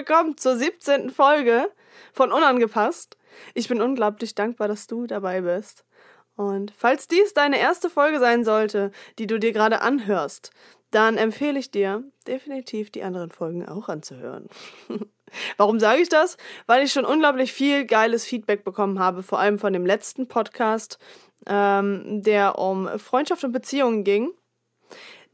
Willkommen zur 17. Folge von Unangepasst. Ich bin unglaublich dankbar, dass du dabei bist. Und falls dies deine erste Folge sein sollte, die du dir gerade anhörst, dann empfehle ich dir definitiv die anderen Folgen auch anzuhören. Warum sage ich das? Weil ich schon unglaublich viel geiles Feedback bekommen habe, vor allem von dem letzten Podcast, ähm, der um Freundschaft und Beziehungen ging.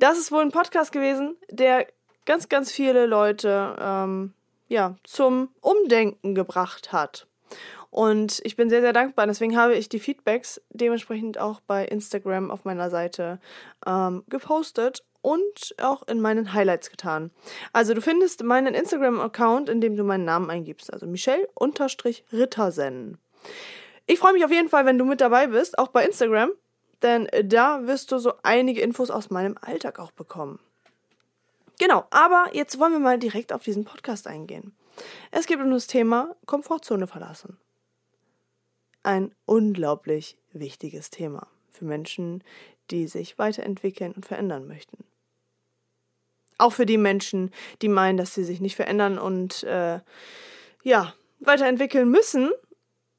Das ist wohl ein Podcast gewesen, der ganz, ganz viele Leute ähm, ja, zum Umdenken gebracht hat. Und ich bin sehr, sehr dankbar. Deswegen habe ich die Feedbacks dementsprechend auch bei Instagram auf meiner Seite ähm, gepostet und auch in meinen Highlights getan. Also du findest meinen Instagram-Account, in dem du meinen Namen eingibst. Also Michelle-Rittersen. Ich freue mich auf jeden Fall, wenn du mit dabei bist, auch bei Instagram. Denn da wirst du so einige Infos aus meinem Alltag auch bekommen. Genau, aber jetzt wollen wir mal direkt auf diesen Podcast eingehen. Es geht um das Thema Komfortzone verlassen ein unglaublich wichtiges Thema für Menschen, die sich weiterentwickeln und verändern möchten. Auch für die Menschen, die meinen, dass sie sich nicht verändern und äh, ja, weiterentwickeln müssen,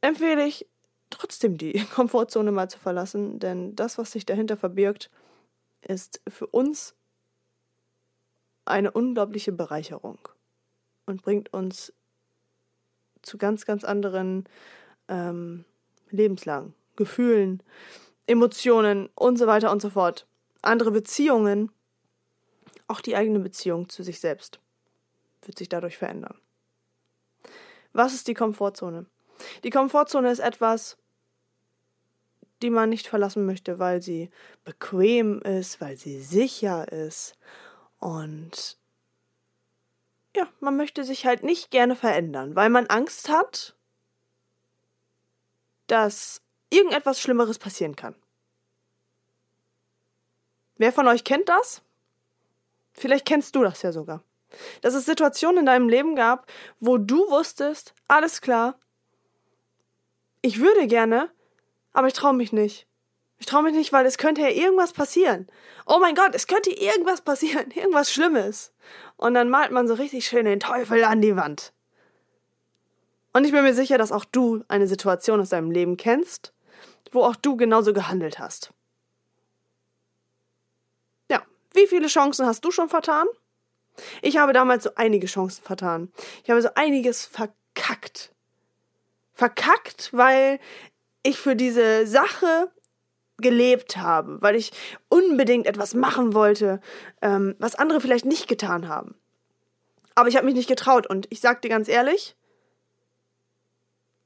empfehle ich trotzdem die Komfortzone mal zu verlassen, denn das, was sich dahinter verbirgt, ist für uns eine unglaubliche Bereicherung und bringt uns zu ganz, ganz anderen ähm, lebenslang. Gefühlen, Emotionen und so weiter und so fort. Andere Beziehungen, auch die eigene Beziehung zu sich selbst, wird sich dadurch verändern. Was ist die Komfortzone? Die Komfortzone ist etwas, die man nicht verlassen möchte, weil sie bequem ist, weil sie sicher ist. Und ja, man möchte sich halt nicht gerne verändern, weil man Angst hat, dass irgendetwas Schlimmeres passieren kann. Wer von euch kennt das? Vielleicht kennst du das ja sogar. Dass es Situationen in deinem Leben gab, wo du wusstest, alles klar, ich würde gerne, aber ich traue mich nicht. Ich traue mich nicht, weil es könnte ja irgendwas passieren. Oh mein Gott, es könnte irgendwas passieren, irgendwas Schlimmes. Und dann malt man so richtig schön den Teufel an die Wand. Und ich bin mir sicher, dass auch du eine Situation aus deinem Leben kennst, wo auch du genauso gehandelt hast. Ja, wie viele Chancen hast du schon vertan? Ich habe damals so einige Chancen vertan. Ich habe so einiges verkackt. Verkackt, weil ich für diese Sache gelebt habe, weil ich unbedingt etwas machen wollte, ähm, was andere vielleicht nicht getan haben. Aber ich habe mich nicht getraut und ich sag dir ganz ehrlich,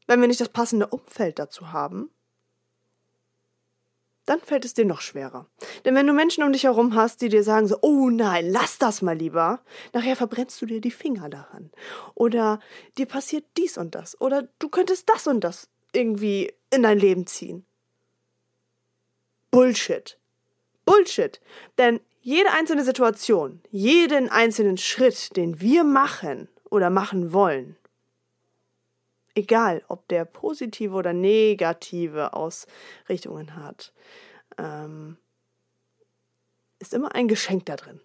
wenn wir nicht das passende Umfeld dazu haben, dann fällt es dir noch schwerer. Denn wenn du Menschen um dich herum hast, die dir sagen so, oh nein, lass das mal lieber, nachher verbrennst du dir die Finger daran. Oder dir passiert dies und das. Oder du könntest das und das irgendwie in dein Leben ziehen. Bullshit. Bullshit. Denn jede einzelne Situation, jeden einzelnen Schritt, den wir machen oder machen wollen, egal ob der positive oder negative Ausrichtungen hat, ähm, ist immer ein Geschenk da drin.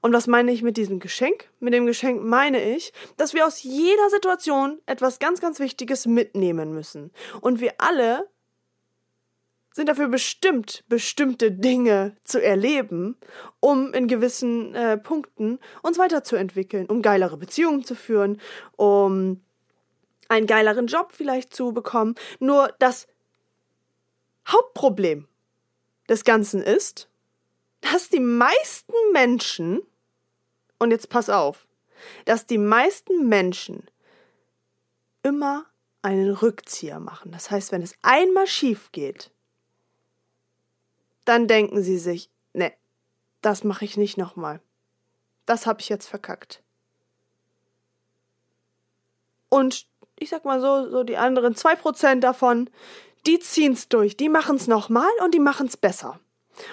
Und was meine ich mit diesem Geschenk? Mit dem Geschenk meine ich, dass wir aus jeder Situation etwas ganz, ganz Wichtiges mitnehmen müssen. Und wir alle sind dafür bestimmt, bestimmte Dinge zu erleben, um in gewissen äh, Punkten uns weiterzuentwickeln, um geilere Beziehungen zu führen, um einen geileren Job vielleicht zu bekommen. Nur das Hauptproblem des Ganzen ist, dass die meisten Menschen, und jetzt pass auf, dass die meisten Menschen immer einen Rückzieher machen. Das heißt, wenn es einmal schief geht, dann denken sie sich, ne, das mache ich nicht nochmal. Das habe ich jetzt verkackt. Und ich sag mal so, so die anderen zwei Prozent davon, die ziehen's durch, die machen's nochmal und die machen's besser.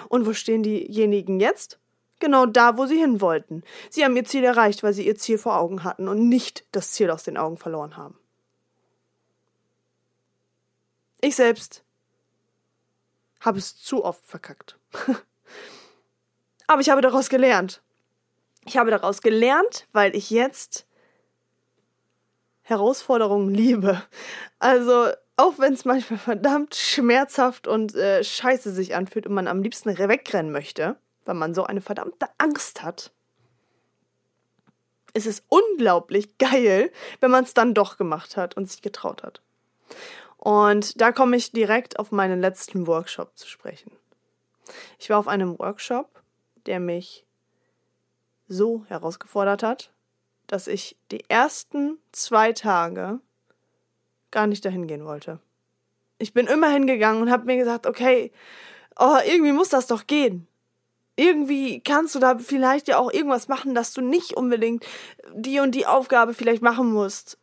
Und wo stehen diejenigen jetzt? Genau da, wo sie hin wollten. Sie haben ihr Ziel erreicht, weil sie ihr Ziel vor Augen hatten und nicht das Ziel aus den Augen verloren haben. Ich selbst habe es zu oft verkackt. Aber ich habe daraus gelernt. Ich habe daraus gelernt, weil ich jetzt Herausforderungen liebe. Also, auch wenn es manchmal verdammt schmerzhaft und äh, scheiße sich anfühlt und man am liebsten wegrennen möchte, weil man so eine verdammte Angst hat, ist es unglaublich geil, wenn man es dann doch gemacht hat und sich getraut hat. Und da komme ich direkt auf meinen letzten Workshop zu sprechen. Ich war auf einem Workshop, der mich so herausgefordert hat, dass ich die ersten zwei Tage gar nicht dahin gehen wollte. Ich bin immer hingegangen und habe mir gesagt, okay, oh, irgendwie muss das doch gehen. Irgendwie kannst du da vielleicht ja auch irgendwas machen, dass du nicht unbedingt die und die Aufgabe vielleicht machen musst.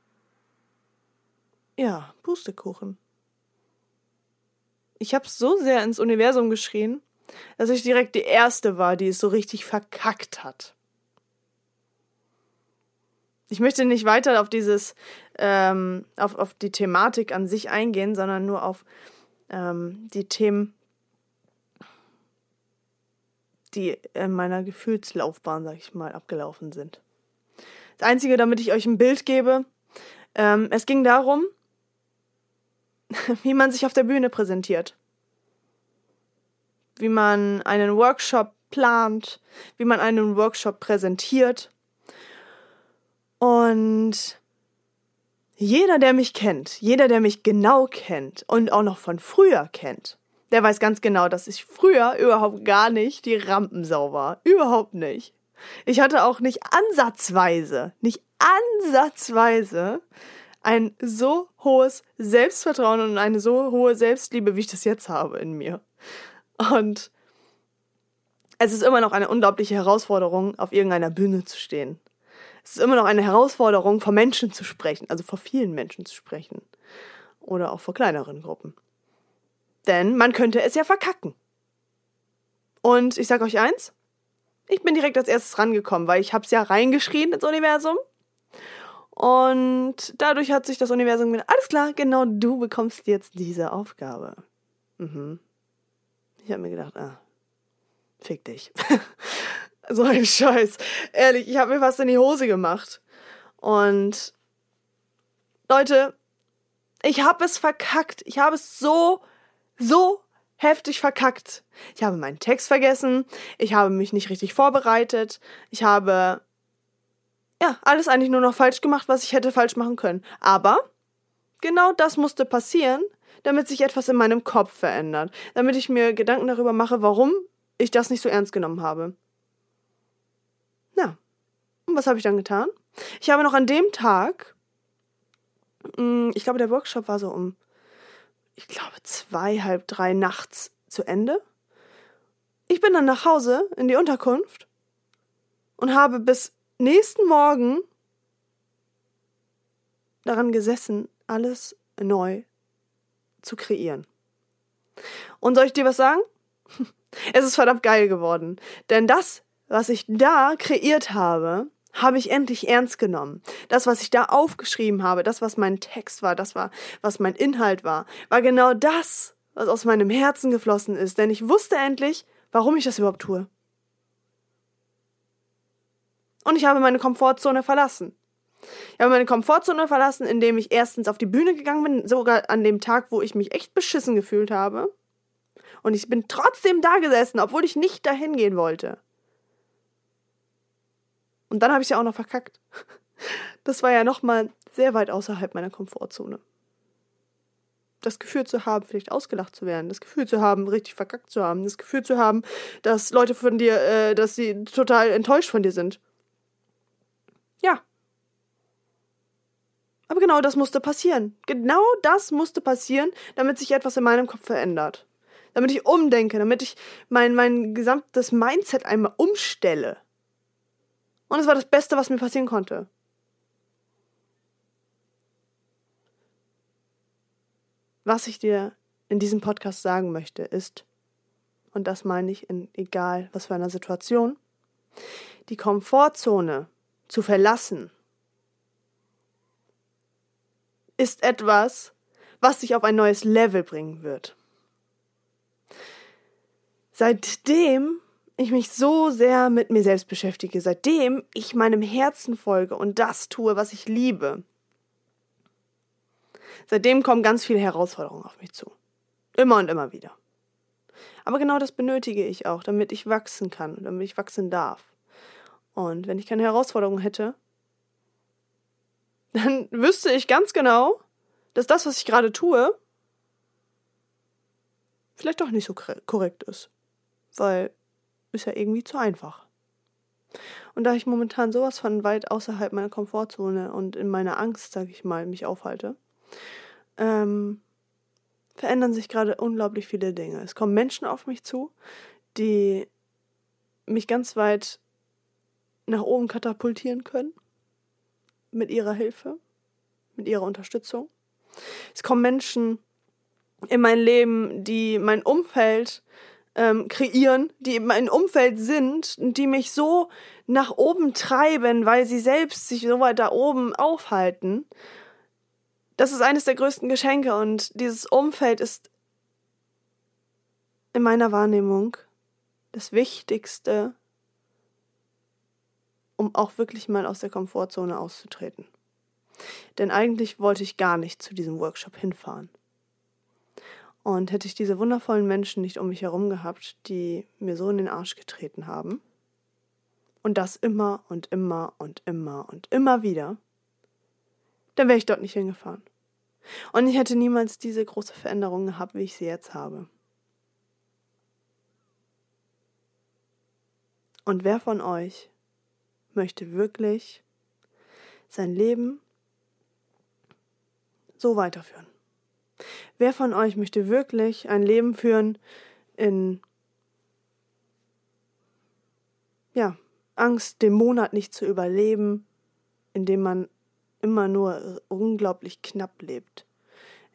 Ja, Pustekuchen. Ich habe so sehr ins Universum geschrien, dass ich direkt die erste war, die es so richtig verkackt hat. Ich möchte nicht weiter auf dieses, ähm, auf, auf die Thematik an sich eingehen, sondern nur auf ähm, die Themen, die in meiner Gefühlslaufbahn, sag ich mal, abgelaufen sind. Das Einzige, damit ich euch ein Bild gebe, ähm, es ging darum, wie man sich auf der Bühne präsentiert, wie man einen Workshop plant, wie man einen Workshop präsentiert und jeder, der mich kennt, jeder, der mich genau kennt und auch noch von früher kennt, der weiß ganz genau, dass ich früher überhaupt gar nicht die Rampensau war. Überhaupt nicht. Ich hatte auch nicht ansatzweise, nicht ansatzweise ein so hohes Selbstvertrauen und eine so hohe Selbstliebe, wie ich das jetzt habe in mir. Und es ist immer noch eine unglaubliche Herausforderung, auf irgendeiner Bühne zu stehen es ist immer noch eine Herausforderung, vor Menschen zu sprechen, also vor vielen Menschen zu sprechen. Oder auch vor kleineren Gruppen. Denn man könnte es ja verkacken. Und ich sag euch eins, ich bin direkt als erstes rangekommen, weil ich hab's ja reingeschrien ins Universum. Und dadurch hat sich das Universum gedacht, alles klar, genau du bekommst jetzt diese Aufgabe. Mhm. Ich habe mir gedacht, ah, fick dich. So ein Scheiß. Ehrlich, ich habe mir fast in die Hose gemacht. Und Leute, ich habe es verkackt. Ich habe es so, so heftig verkackt. Ich habe meinen Text vergessen. Ich habe mich nicht richtig vorbereitet. Ich habe ja alles eigentlich nur noch falsch gemacht, was ich hätte falsch machen können. Aber genau das musste passieren, damit sich etwas in meinem Kopf verändert. Damit ich mir Gedanken darüber mache, warum ich das nicht so ernst genommen habe. Ja. Und was habe ich dann getan? Ich habe noch an dem Tag, mm, ich glaube, der Workshop war so um, ich glaube, zwei, halb drei nachts zu Ende. Ich bin dann nach Hause in die Unterkunft und habe bis nächsten Morgen daran gesessen, alles neu zu kreieren. Und soll ich dir was sagen? Es ist verdammt geil geworden. Denn das was ich da kreiert habe, habe ich endlich ernst genommen. Das, was ich da aufgeschrieben habe, das, was mein Text war, das war, was mein Inhalt war, war genau das, was aus meinem Herzen geflossen ist. Denn ich wusste endlich, warum ich das überhaupt tue. Und ich habe meine Komfortzone verlassen. Ich habe meine Komfortzone verlassen, indem ich erstens auf die Bühne gegangen bin, sogar an dem Tag, wo ich mich echt beschissen gefühlt habe. Und ich bin trotzdem da gesessen, obwohl ich nicht dahin gehen wollte. Und dann habe ich ja auch noch verkackt. Das war ja nochmal sehr weit außerhalb meiner Komfortzone. Das Gefühl zu haben, vielleicht ausgelacht zu werden, das Gefühl zu haben, richtig verkackt zu haben, das Gefühl zu haben, dass Leute von dir, äh, dass sie total enttäuscht von dir sind. Ja. Aber genau das musste passieren. Genau das musste passieren, damit sich etwas in meinem Kopf verändert. Damit ich umdenke, damit ich mein, mein gesamtes Mindset einmal umstelle. Und es war das Beste, was mir passieren konnte. was ich dir in diesem Podcast sagen möchte, ist, und das meine ich in egal was für einer Situation, die Komfortzone zu verlassen, ist etwas, was dich auf ein neues Level bringen wird. Seitdem ich mich so sehr mit mir selbst beschäftige, seitdem ich meinem Herzen folge und das tue, was ich liebe, seitdem kommen ganz viele Herausforderungen auf mich zu. Immer und immer wieder. Aber genau das benötige ich auch, damit ich wachsen kann, damit ich wachsen darf. Und wenn ich keine Herausforderungen hätte, dann wüsste ich ganz genau, dass das, was ich gerade tue, vielleicht doch nicht so korrekt ist. Weil ist ja irgendwie zu einfach. Und da ich momentan sowas von weit außerhalb meiner Komfortzone und in meiner Angst, sag ich mal, mich aufhalte, ähm, verändern sich gerade unglaublich viele Dinge. Es kommen Menschen auf mich zu, die mich ganz weit nach oben katapultieren können. Mit ihrer Hilfe, mit ihrer Unterstützung. Es kommen Menschen in mein Leben, die mein Umfeld ähm, kreieren, die in meinem Umfeld sind und die mich so nach oben treiben, weil sie selbst sich so weit da oben aufhalten. Das ist eines der größten Geschenke und dieses Umfeld ist in meiner Wahrnehmung das Wichtigste, um auch wirklich mal aus der Komfortzone auszutreten. Denn eigentlich wollte ich gar nicht zu diesem Workshop hinfahren. Und hätte ich diese wundervollen Menschen nicht um mich herum gehabt, die mir so in den Arsch getreten haben, und das immer und immer und immer und immer wieder, dann wäre ich dort nicht hingefahren. Und ich hätte niemals diese große Veränderung gehabt, wie ich sie jetzt habe. Und wer von euch möchte wirklich sein Leben so weiterführen? Wer von euch möchte wirklich ein Leben führen in ja, Angst, den Monat nicht zu überleben, indem man immer nur unglaublich knapp lebt,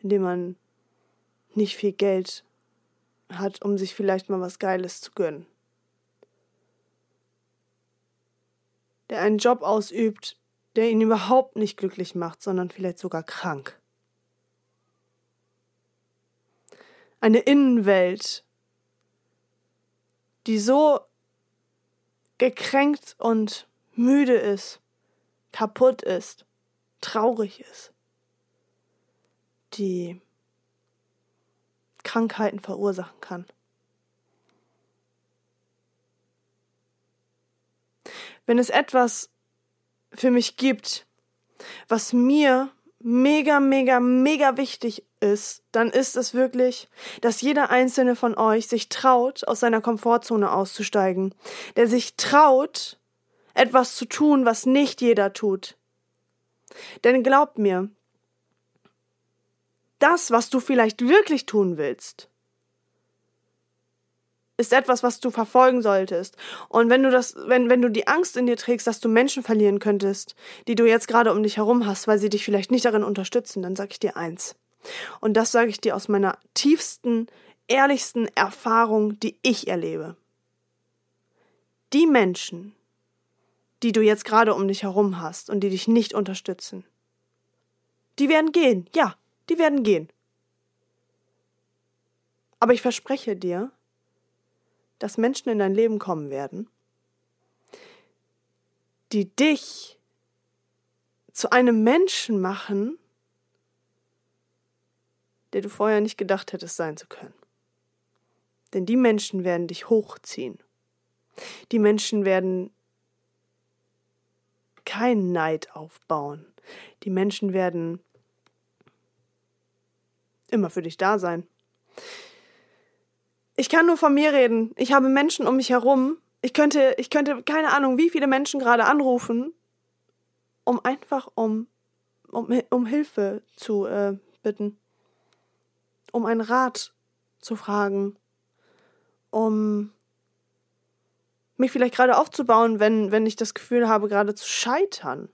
indem man nicht viel Geld hat, um sich vielleicht mal was Geiles zu gönnen. Der einen Job ausübt, der ihn überhaupt nicht glücklich macht, sondern vielleicht sogar krank. eine Innenwelt, die so gekränkt und müde ist, kaputt ist, traurig ist, die Krankheiten verursachen kann. Wenn es etwas für mich gibt, was mir mega, mega, mega wichtig ist, dann ist es wirklich, dass jeder einzelne von euch sich traut, aus seiner Komfortzone auszusteigen, der sich traut, etwas zu tun, was nicht jeder tut. Denn glaubt mir, das, was du vielleicht wirklich tun willst, ist etwas, was du verfolgen solltest. Und wenn du das, wenn, wenn du die Angst in dir trägst, dass du Menschen verlieren könntest, die du jetzt gerade um dich herum hast, weil sie dich vielleicht nicht darin unterstützen, dann sage ich dir eins. Und das sage ich dir aus meiner tiefsten, ehrlichsten Erfahrung, die ich erlebe. Die Menschen, die du jetzt gerade um dich herum hast und die dich nicht unterstützen, die werden gehen, ja, die werden gehen. Aber ich verspreche dir, dass Menschen in dein Leben kommen werden, die dich zu einem Menschen machen, der du vorher nicht gedacht hättest sein zu können. Denn die Menschen werden dich hochziehen. Die Menschen werden keinen Neid aufbauen. Die Menschen werden immer für dich da sein. Ich kann nur von mir reden. Ich habe Menschen um mich herum. Ich könnte, ich könnte keine Ahnung, wie viele Menschen gerade anrufen, um einfach um, um, um Hilfe zu äh, bitten, um einen Rat zu fragen, um mich vielleicht gerade aufzubauen, wenn, wenn ich das Gefühl habe, gerade zu scheitern.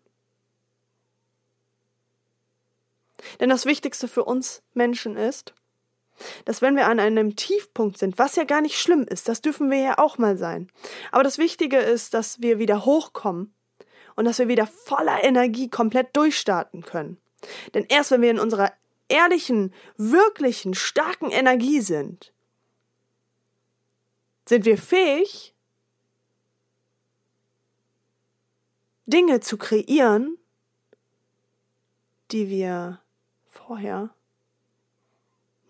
Denn das Wichtigste für uns Menschen ist, dass wenn wir an einem Tiefpunkt sind, was ja gar nicht schlimm ist, das dürfen wir ja auch mal sein. Aber das Wichtige ist, dass wir wieder hochkommen und dass wir wieder voller Energie komplett durchstarten können. Denn erst wenn wir in unserer ehrlichen, wirklichen, starken Energie sind, sind wir fähig, Dinge zu kreieren, die wir vorher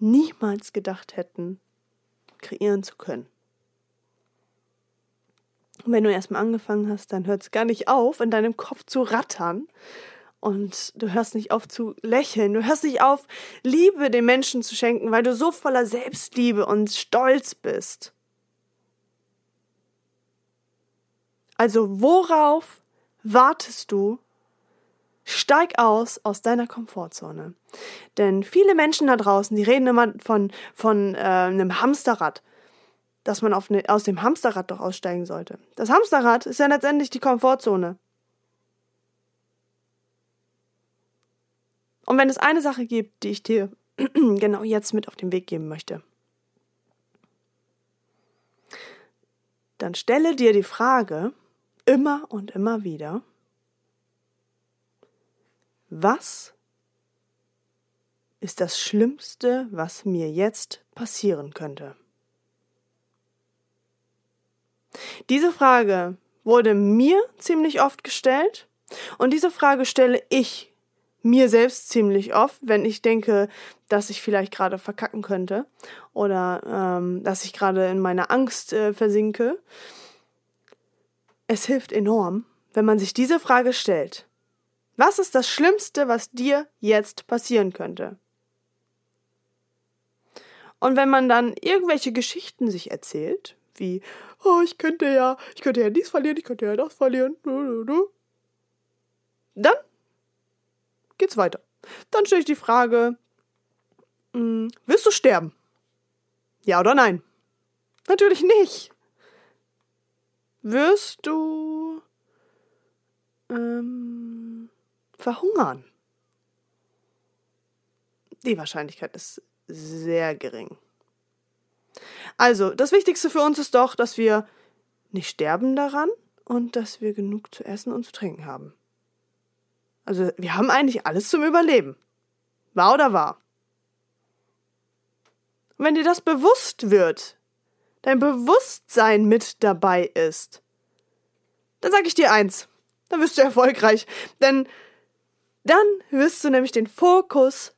niemals gedacht hätten, kreieren zu können. Und wenn du erstmal angefangen hast, dann hört es gar nicht auf, in deinem Kopf zu rattern. Und du hörst nicht auf zu lächeln. Du hörst nicht auf, Liebe den Menschen zu schenken, weil du so voller Selbstliebe und Stolz bist. Also worauf wartest du? Steig aus aus deiner Komfortzone. Denn viele Menschen da draußen, die reden immer von, von äh, einem Hamsterrad, dass man auf ne, aus dem Hamsterrad doch aussteigen sollte. Das Hamsterrad ist ja letztendlich die Komfortzone. Und wenn es eine Sache gibt, die ich dir genau jetzt mit auf den Weg geben möchte, dann stelle dir die Frage immer und immer wieder, was ist das Schlimmste, was mir jetzt passieren könnte? Diese Frage wurde mir ziemlich oft gestellt und diese Frage stelle ich mir selbst ziemlich oft, wenn ich denke, dass ich vielleicht gerade verkacken könnte oder ähm, dass ich gerade in meiner Angst äh, versinke. Es hilft enorm, wenn man sich diese Frage stellt. Was ist das Schlimmste, was dir jetzt passieren könnte? Und wenn man dann irgendwelche Geschichten sich erzählt, wie, oh, ich könnte ja, ich könnte ja dies verlieren, ich könnte ja das verlieren, dann geht's weiter. Dann stelle ich die Frage, hm, willst du sterben? Ja oder nein? Natürlich nicht. Wirst du ähm, verhungern? Die Wahrscheinlichkeit ist sehr gering. Also, das Wichtigste für uns ist doch, dass wir nicht sterben daran und dass wir genug zu essen und zu trinken haben. Also, wir haben eigentlich alles zum Überleben. Wahr oder wahr? Und wenn dir das bewusst wird, dein Bewusstsein mit dabei ist, dann sag ich dir eins, dann wirst du erfolgreich. Denn dann wirst du nämlich den Fokus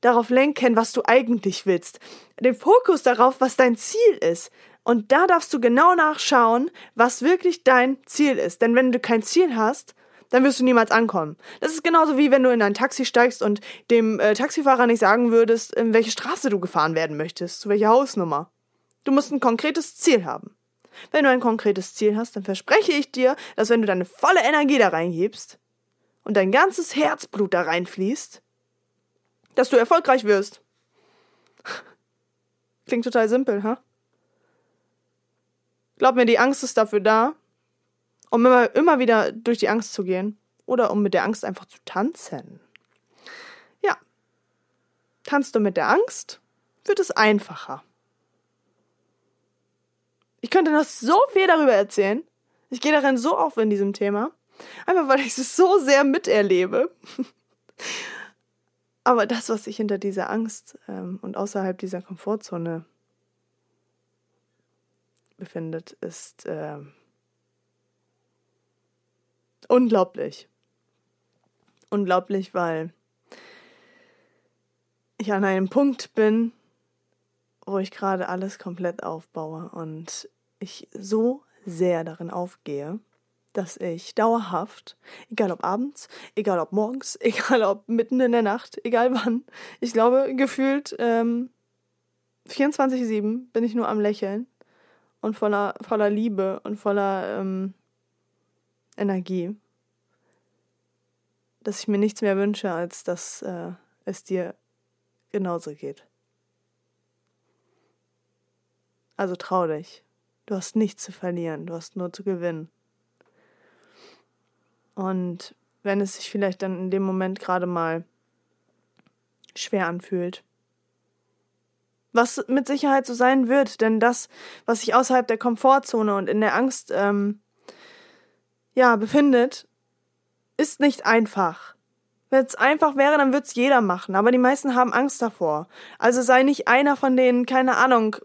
darauf lenken, was du eigentlich willst. Den Fokus darauf, was dein Ziel ist. Und da darfst du genau nachschauen, was wirklich dein Ziel ist. Denn wenn du kein Ziel hast, dann wirst du niemals ankommen. Das ist genauso wie wenn du in ein Taxi steigst und dem äh, Taxifahrer nicht sagen würdest, in welche Straße du gefahren werden möchtest, zu welcher Hausnummer. Du musst ein konkretes Ziel haben. Wenn du ein konkretes Ziel hast, dann verspreche ich dir, dass wenn du deine volle Energie da reingibst und dein ganzes Herzblut da reinfließt, dass du erfolgreich wirst. Klingt total simpel, ha? Glaub mir, die Angst ist dafür da, um immer, immer wieder durch die Angst zu gehen oder um mit der Angst einfach zu tanzen. Ja. Tanzt du mit der Angst, wird es einfacher. Ich könnte noch so viel darüber erzählen. Ich gehe darin so auf in diesem Thema. Einfach weil ich es so sehr miterlebe. Aber das, was sich hinter dieser Angst ähm, und außerhalb dieser Komfortzone befindet, ist äh, unglaublich. Unglaublich, weil ich an einem Punkt bin, wo ich gerade alles komplett aufbaue und ich so sehr darin aufgehe, dass ich dauerhaft, egal ob abends, egal ob morgens, egal ob mitten in der Nacht, egal wann, ich glaube, gefühlt ähm, 24-7 bin ich nur am Lächeln und voller, voller Liebe und voller ähm, Energie, dass ich mir nichts mehr wünsche, als dass äh, es dir genauso geht. Also trau dich. Du hast nichts zu verlieren, du hast nur zu gewinnen. Und wenn es sich vielleicht dann in dem Moment gerade mal schwer anfühlt. Was mit Sicherheit so sein wird, denn das, was sich außerhalb der Komfortzone und in der Angst ähm, ja befindet, ist nicht einfach. Wenn es einfach wäre, dann würde es jeder machen, aber die meisten haben Angst davor. Also sei nicht einer von denen, keine Ahnung,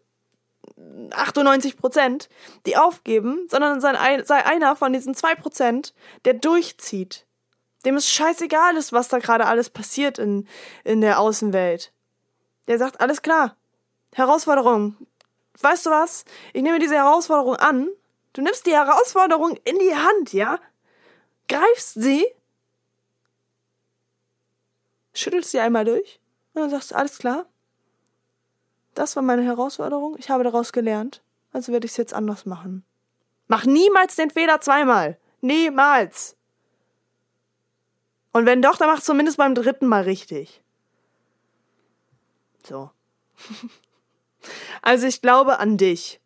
98 Prozent, die aufgeben, sondern sei, einer von diesen zwei Prozent, der durchzieht. Dem es scheißegal ist, was da gerade alles passiert in, in der Außenwelt. Der sagt, alles klar. Herausforderung. Weißt du was? Ich nehme diese Herausforderung an. Du nimmst die Herausforderung in die Hand, ja? Greifst sie, schüttelst sie einmal durch und dann sagst du, alles klar. Das war meine Herausforderung. Ich habe daraus gelernt. Also werde ich es jetzt anders machen. Mach niemals den Fehler zweimal. Niemals. Und wenn doch, dann mach zumindest beim dritten Mal richtig. So. also ich glaube an dich.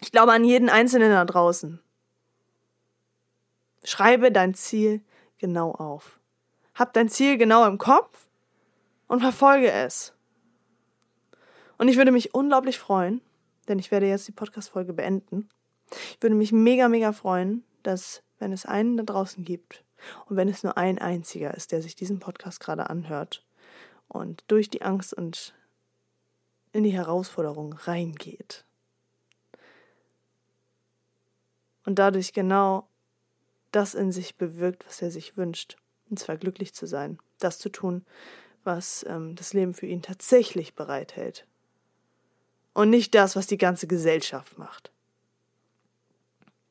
Ich glaube an jeden Einzelnen da draußen. Schreibe dein Ziel genau auf. Hab dein Ziel genau im Kopf und verfolge es. Und ich würde mich unglaublich freuen, denn ich werde jetzt die Podcast-Folge beenden. Ich würde mich mega, mega freuen, dass, wenn es einen da draußen gibt und wenn es nur ein einziger ist, der sich diesen Podcast gerade anhört und durch die Angst und in die Herausforderung reingeht und dadurch genau das in sich bewirkt, was er sich wünscht, und zwar glücklich zu sein, das zu tun, was ähm, das Leben für ihn tatsächlich bereithält und nicht das, was die ganze Gesellschaft macht.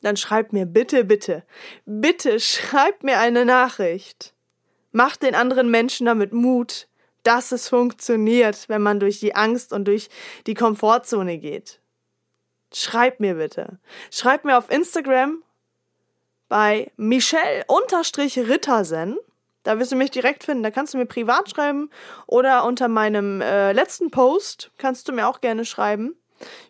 Dann schreibt mir bitte, bitte, bitte schreibt mir eine Nachricht. Macht den anderen Menschen damit Mut, dass es funktioniert, wenn man durch die Angst und durch die Komfortzone geht. Schreibt mir bitte. Schreibt mir auf Instagram bei Michelle-Rittersen da wirst du mich direkt finden. Da kannst du mir privat schreiben oder unter meinem äh, letzten Post kannst du mir auch gerne schreiben.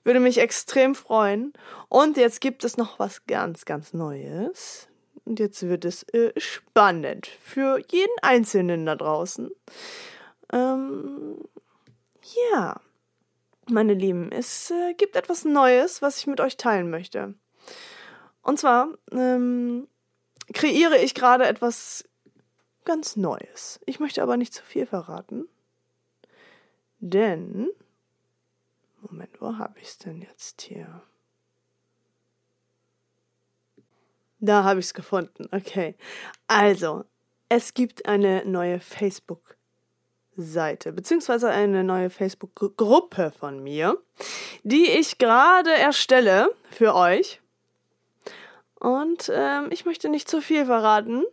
Würde mich extrem freuen. Und jetzt gibt es noch was ganz, ganz Neues. Und jetzt wird es äh, spannend für jeden Einzelnen da draußen. Ähm, ja, meine Lieben, es äh, gibt etwas Neues, was ich mit euch teilen möchte. Und zwar ähm, kreiere ich gerade etwas ganz Neues. Ich möchte aber nicht zu viel verraten. Denn. Moment, wo habe ich es denn jetzt hier? Da habe ich es gefunden. Okay. Also, es gibt eine neue Facebook-Seite, beziehungsweise eine neue Facebook-Gruppe von mir, die ich gerade erstelle für euch. Und ähm, ich möchte nicht zu viel verraten,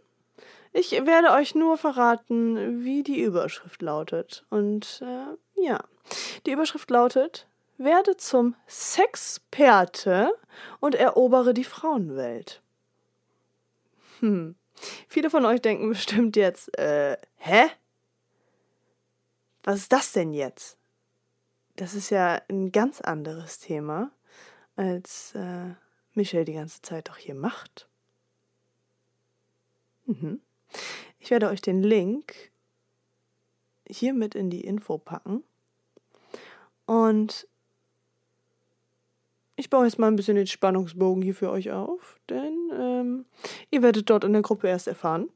ich werde euch nur verraten, wie die Überschrift lautet. Und äh, ja, die Überschrift lautet, werde zum Sexperte und erobere die Frauenwelt. Hm. Viele von euch denken bestimmt jetzt, äh, hä? Was ist das denn jetzt? Das ist ja ein ganz anderes Thema, als äh, Michelle die ganze Zeit doch hier macht. Mhm. Ich werde euch den Link hier mit in die Info packen. Und ich baue jetzt mal ein bisschen den Spannungsbogen hier für euch auf, denn ähm, ihr werdet dort in der Gruppe erst erfahren,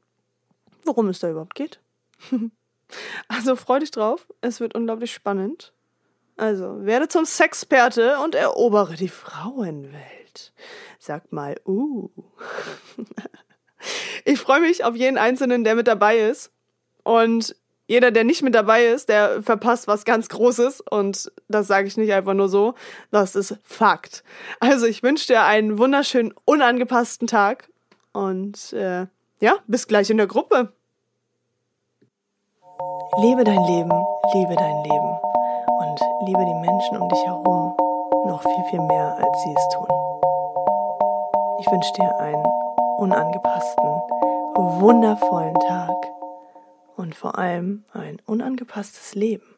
worum es da überhaupt geht. also freu dich drauf, es wird unglaublich spannend. Also, werde zum Sexperte und erobere die Frauenwelt. Sag mal, uh. Ich freue mich auf jeden Einzelnen, der mit dabei ist. Und jeder, der nicht mit dabei ist, der verpasst was ganz Großes. Und das sage ich nicht einfach nur so. Das ist Fakt. Also ich wünsche dir einen wunderschönen, unangepassten Tag. Und äh, ja, bis gleich in der Gruppe. Lebe dein Leben, liebe dein Leben. Und liebe die Menschen um dich herum noch viel, viel mehr, als sie es tun. Ich wünsche dir einen unangepassten, wundervollen Tag und vor allem ein unangepasstes Leben.